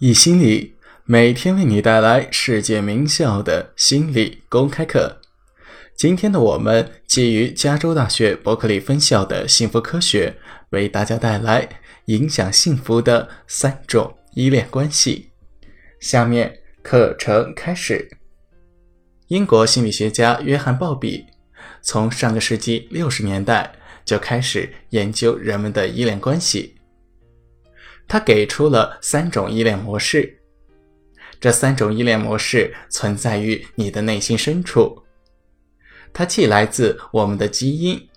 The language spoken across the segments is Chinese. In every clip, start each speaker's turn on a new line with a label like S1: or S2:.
S1: 易心理每天为你带来世界名校的心理公开课。今天的我们基于加州大学伯克利分校的幸福科学，为大家带来影响幸福的三种依恋关系。下面课程开始。英国心理学家约翰·鲍比从上个世纪六十年代就开始研究人们的依恋关系。他给出了三种依恋模式，这三种依恋模式存在于你的内心深处，它既来自我们的基因，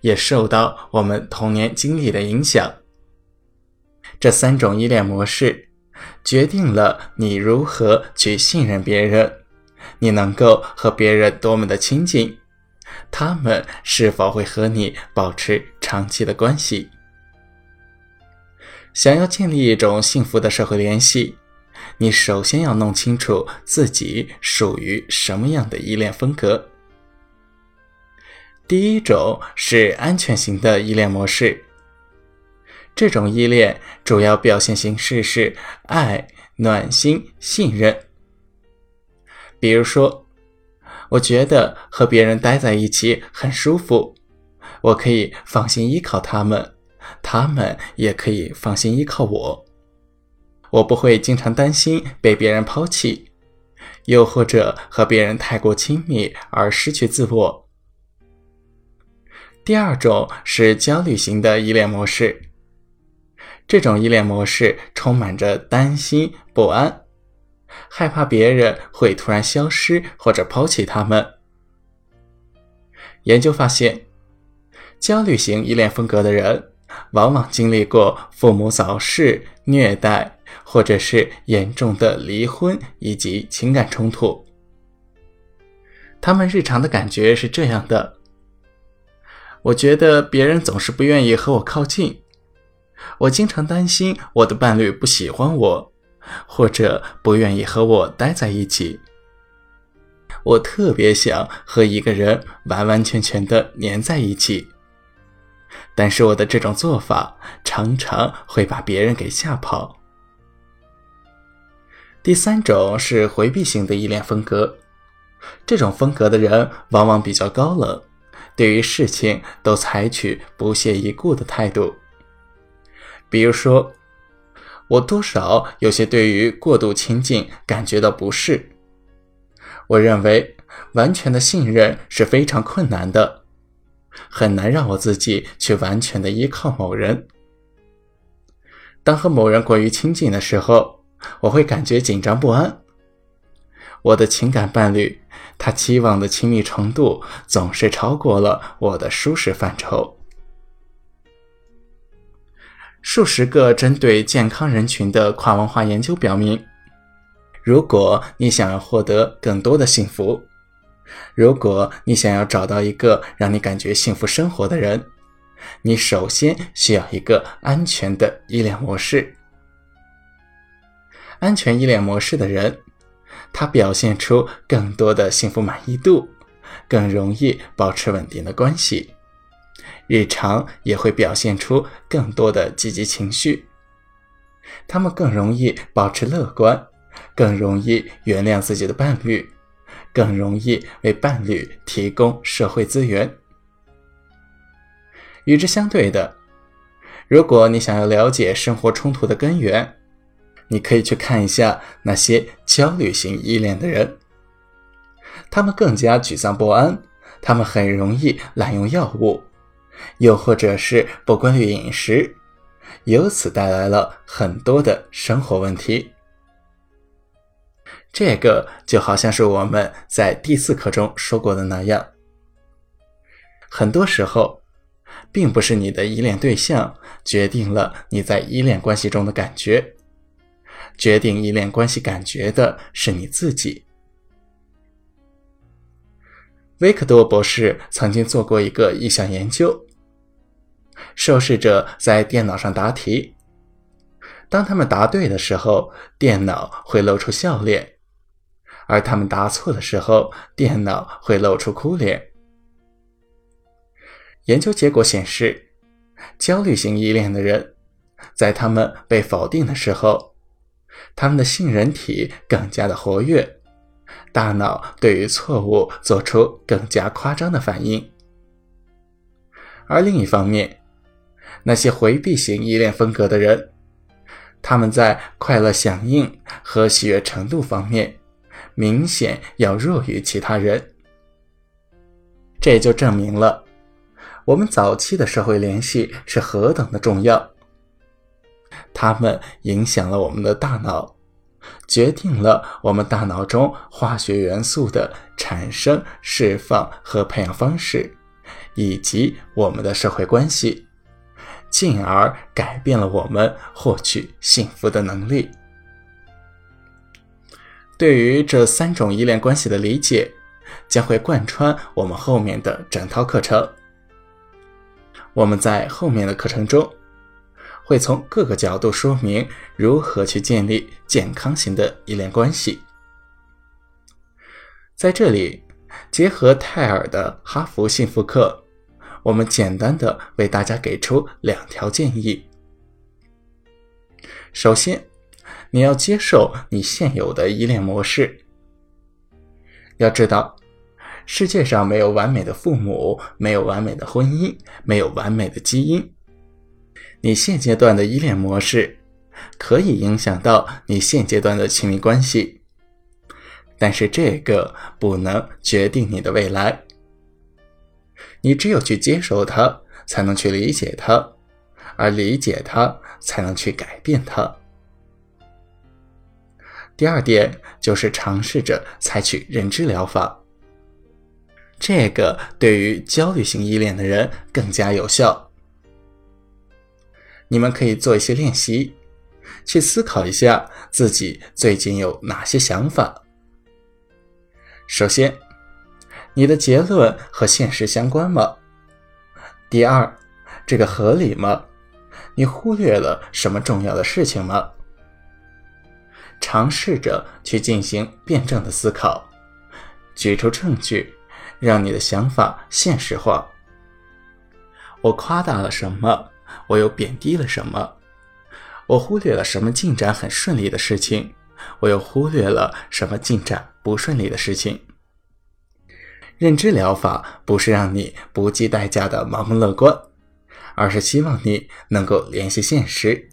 S1: 也受到我们童年经历的影响。这三种依恋模式决定了你如何去信任别人，你能够和别人多么的亲近，他们是否会和你保持长期的关系。想要建立一种幸福的社会联系，你首先要弄清楚自己属于什么样的依恋风格。第一种是安全型的依恋模式，这种依恋主要表现形式是爱、暖心、信任。比如说，我觉得和别人待在一起很舒服，我可以放心依靠他们。他们也可以放心依靠我，我不会经常担心被别人抛弃，又或者和别人太过亲密而失去自我。第二种是焦虑型的依恋模式，这种依恋模式充满着担心、不安，害怕别人会突然消失或者抛弃他们。研究发现，焦虑型依恋风格的人。往往经历过父母早逝、虐待，或者是严重的离婚以及情感冲突。他们日常的感觉是这样的：我觉得别人总是不愿意和我靠近，我经常担心我的伴侣不喜欢我，或者不愿意和我待在一起。我特别想和一个人完完全全的粘在一起。但是我的这种做法常常会把别人给吓跑。第三种是回避型的依恋风格，这种风格的人往往比较高冷，对于事情都采取不屑一顾的态度。比如说，我多少有些对于过度亲近感觉到不适。我认为完全的信任是非常困难的。很难让我自己去完全的依靠某人。当和某人过于亲近的时候，我会感觉紧张不安。我的情感伴侣，他期望的亲密程度总是超过了我的舒适范畴。数十个针对健康人群的跨文化研究表明，如果你想要获得更多的幸福，如果你想要找到一个让你感觉幸福生活的人，你首先需要一个安全的依恋模式。安全依恋模式的人，他表现出更多的幸福满意度，更容易保持稳定的关系，日常也会表现出更多的积极情绪。他们更容易保持乐观，更容易原谅自己的伴侣。更容易为伴侣提供社会资源。与之相对的，如果你想要了解生活冲突的根源，你可以去看一下那些焦虑型依恋的人，他们更加沮丧不安，他们很容易滥用药物，又或者是不规律饮食，由此带来了很多的生活问题。这个就好像是我们在第四课中说过的那样，很多时候，并不是你的依恋对象决定了你在依恋关系中的感觉，决定依恋关系感觉的是你自己。维克多博士曾经做过一个意向研究，受试者在电脑上答题，当他们答对的时候，电脑会露出笑脸。而他们答错的时候，电脑会露出哭脸。研究结果显示，焦虑型依恋的人，在他们被否定的时候，他们的杏仁体更加的活跃，大脑对于错误做出更加夸张的反应。而另一方面，那些回避型依恋风格的人，他们在快乐响应和喜悦程度方面明显要弱于其他人。这就证明了我们早期的社会联系是何等的重要。它们影响了我们的大脑，决定了我们大脑中化学元素的产生、释放和培养方式，以及我们的社会关系，进而改变了我们获取幸福的能力。对于这三种依恋关系的理解。将会贯穿我们后面的整套课程。我们在后面的课程中，会从各个角度说明如何去建立健康型的依恋关系。在这里，结合泰尔的哈佛幸福课，我们简单的为大家给出两条建议。首先，你要接受你现有的依恋模式，要知道。世界上没有完美的父母，没有完美的婚姻，没有完美的基因。你现阶段的依恋模式可以影响到你现阶段的亲密关系，但是这个不能决定你的未来。你只有去接受它，才能去理解它，而理解它，才能去改变它。第二点就是尝试着采取认知疗法。这个对于焦虑型依恋的人更加有效。你们可以做一些练习，去思考一下自己最近有哪些想法。首先，你的结论和现实相关吗？第二，这个合理吗？你忽略了什么重要的事情吗？尝试着去进行辩证的思考，举出证据。让你的想法现实化。我夸大了什么？我又贬低了什么？我忽略了什么进展很顺利的事情？我又忽略了什么进展不顺利的事情？认知疗法不是让你不计代价的盲目乐观，而是希望你能够联系现实，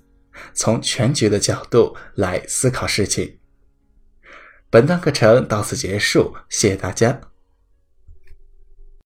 S1: 从全局的角度来思考事情。本段课程到此结束，谢谢大家。